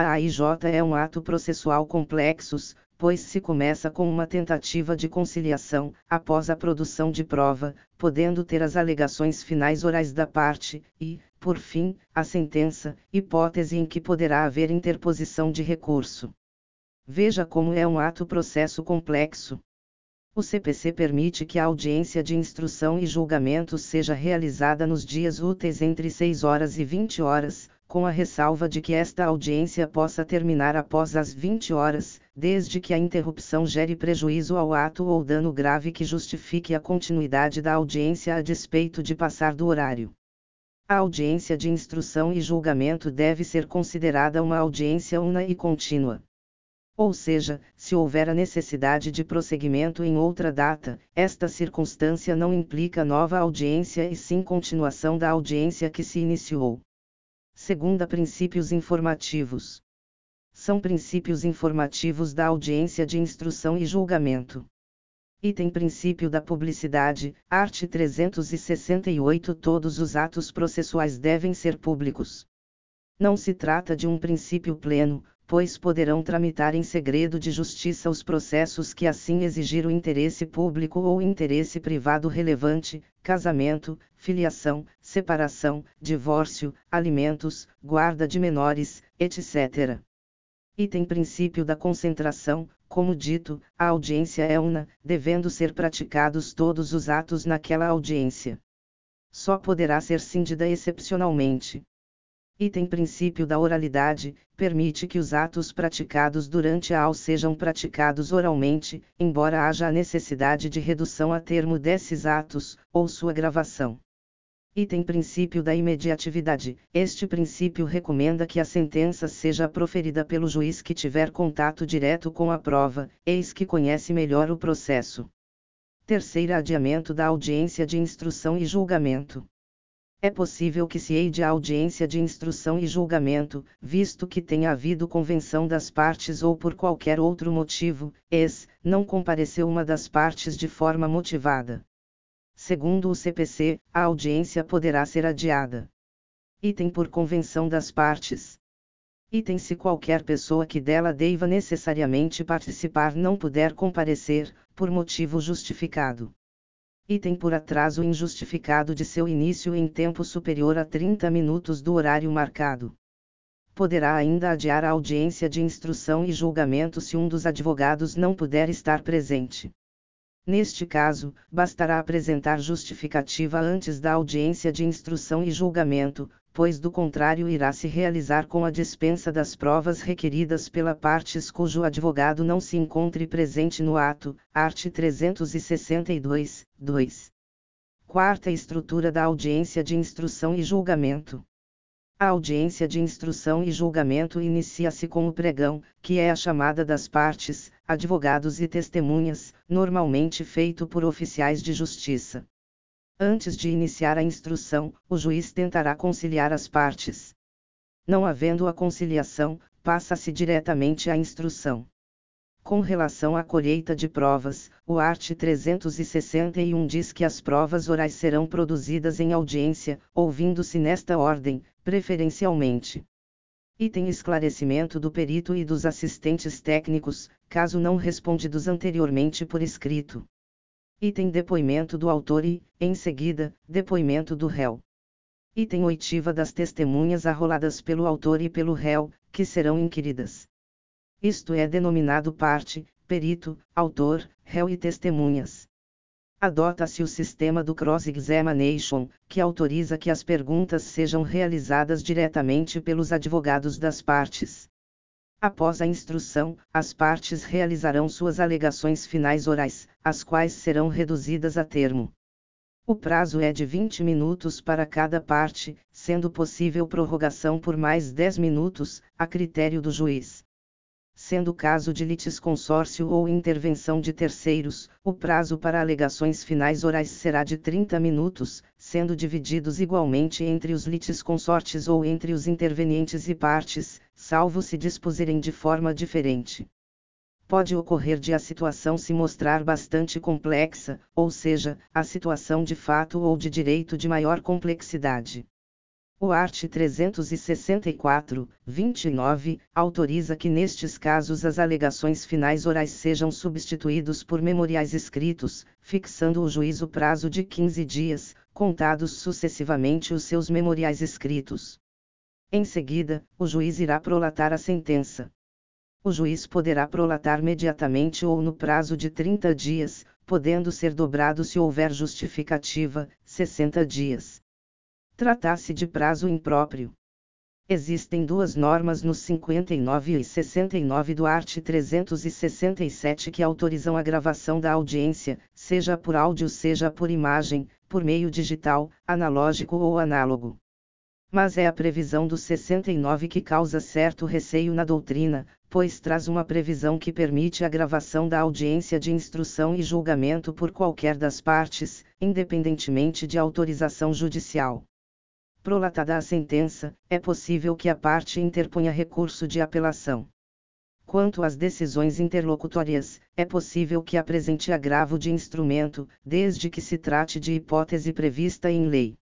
A AIJ é um ato processual complexos, pois se começa com uma tentativa de conciliação, após a produção de prova, podendo ter as alegações finais orais da parte, e, por fim, a sentença, hipótese em que poderá haver interposição de recurso. Veja como é um ato processo complexo. O CPC permite que a audiência de instrução e julgamento seja realizada nos dias úteis entre 6 horas e 20 horas, com a ressalva de que esta audiência possa terminar após as 20 horas, desde que a interrupção gere prejuízo ao ato ou dano grave que justifique a continuidade da audiência a despeito de passar do horário. A audiência de instrução e julgamento deve ser considerada uma audiência una e contínua. Ou seja, se houver a necessidade de prosseguimento em outra data, esta circunstância não implica nova audiência e sim continuação da audiência que se iniciou. Segunda princípios informativos. São princípios informativos da audiência de instrução e julgamento. Item princípio da publicidade, art. 368 Todos os atos processuais devem ser públicos. Não se trata de um princípio pleno, pois poderão tramitar em segredo de justiça os processos que assim exigir o interesse público ou interesse privado relevante, casamento, filiação, separação, divórcio, alimentos, guarda de menores, etc. Item princípio da concentração, como dito, a audiência é una, devendo ser praticados todos os atos naquela audiência. Só poderá ser cindida excepcionalmente. Item princípio da oralidade, permite que os atos praticados durante a AU sejam praticados oralmente, embora haja a necessidade de redução a termo desses atos, ou sua gravação. Item princípio da imediatividade. Este princípio recomenda que a sentença seja proferida pelo juiz que tiver contato direto com a prova, eis que conhece melhor o processo. Terceira adiamento da audiência de instrução e julgamento. É possível que se eide a audiência de instrução e julgamento, visto que tenha havido convenção das partes ou por qualquer outro motivo, ex, não compareceu uma das partes de forma motivada. Segundo o CPC, a audiência poderá ser adiada. Item por convenção das partes. Item se qualquer pessoa que dela deva necessariamente participar não puder comparecer, por motivo justificado. Item por atraso injustificado de seu início em tempo superior a 30 minutos do horário marcado. Poderá ainda adiar a audiência de instrução e julgamento se um dos advogados não puder estar presente. Neste caso, bastará apresentar justificativa antes da audiência de instrução e julgamento, pois do contrário irá se realizar com a dispensa das provas requeridas pela partes cujo advogado não se encontre presente no ato, art. 362, 2. Quarta estrutura da audiência de instrução e julgamento. A audiência de instrução e julgamento inicia-se com o pregão, que é a chamada das partes, advogados e testemunhas, normalmente feito por oficiais de justiça. Antes de iniciar a instrução, o juiz tentará conciliar as partes. Não havendo a conciliação, passa-se diretamente à instrução. Com relação à colheita de provas, o art. 361 diz que as provas orais serão produzidas em audiência, ouvindo-se nesta ordem, preferencialmente. Item esclarecimento do perito e dos assistentes técnicos, caso não respondidos anteriormente por escrito. Item depoimento do autor e, em seguida, depoimento do réu. Item oitiva das testemunhas arroladas pelo autor e pelo réu, que serão inquiridas. Isto é denominado parte, perito, autor, réu e testemunhas. Adota-se o sistema do cross-examination, que autoriza que as perguntas sejam realizadas diretamente pelos advogados das partes. Após a instrução, as partes realizarão suas alegações finais orais, as quais serão reduzidas a termo. O prazo é de 20 minutos para cada parte, sendo possível prorrogação por mais 10 minutos, a critério do juiz sendo caso de litisconsórcio ou intervenção de terceiros, o prazo para alegações finais orais será de 30 minutos, sendo divididos igualmente entre os litisconsortes ou entre os intervenientes e partes, salvo se dispuserem de forma diferente. Pode ocorrer de a situação se mostrar bastante complexa, ou seja, a situação de fato ou de direito de maior complexidade O art. 364, 29, autoriza que nestes casos as alegações finais orais sejam substituídos por memoriais escritos, fixando o juiz o prazo de 15 dias, contados sucessivamente os seus memoriais escritos. Em seguida, o juiz irá prolatar a sentença. O juiz poderá prolatar imediatamente ou no prazo de 30 dias, podendo ser dobrado se houver justificativa, 60 dias. Trata-se de prazo impróprio. Existem duas normas nos 59 e 69 do art. 367 que autorizam a gravação da audiência, seja por áudio seja por imagem, por meio digital, analógico ou análogo. Mas é a previsão do 69 que causa certo receio na doutrina, pois traz uma previsão que permite a gravação da audiência de instrução e julgamento por qualquer das partes, independentemente de autorização judicial. Prolatada a sentença, é possível que a parte interponha recurso de apelação. Quanto às decisões interlocutórias, é possível que apresente agravo de instrumento, desde que se trate de hipótese prevista em lei.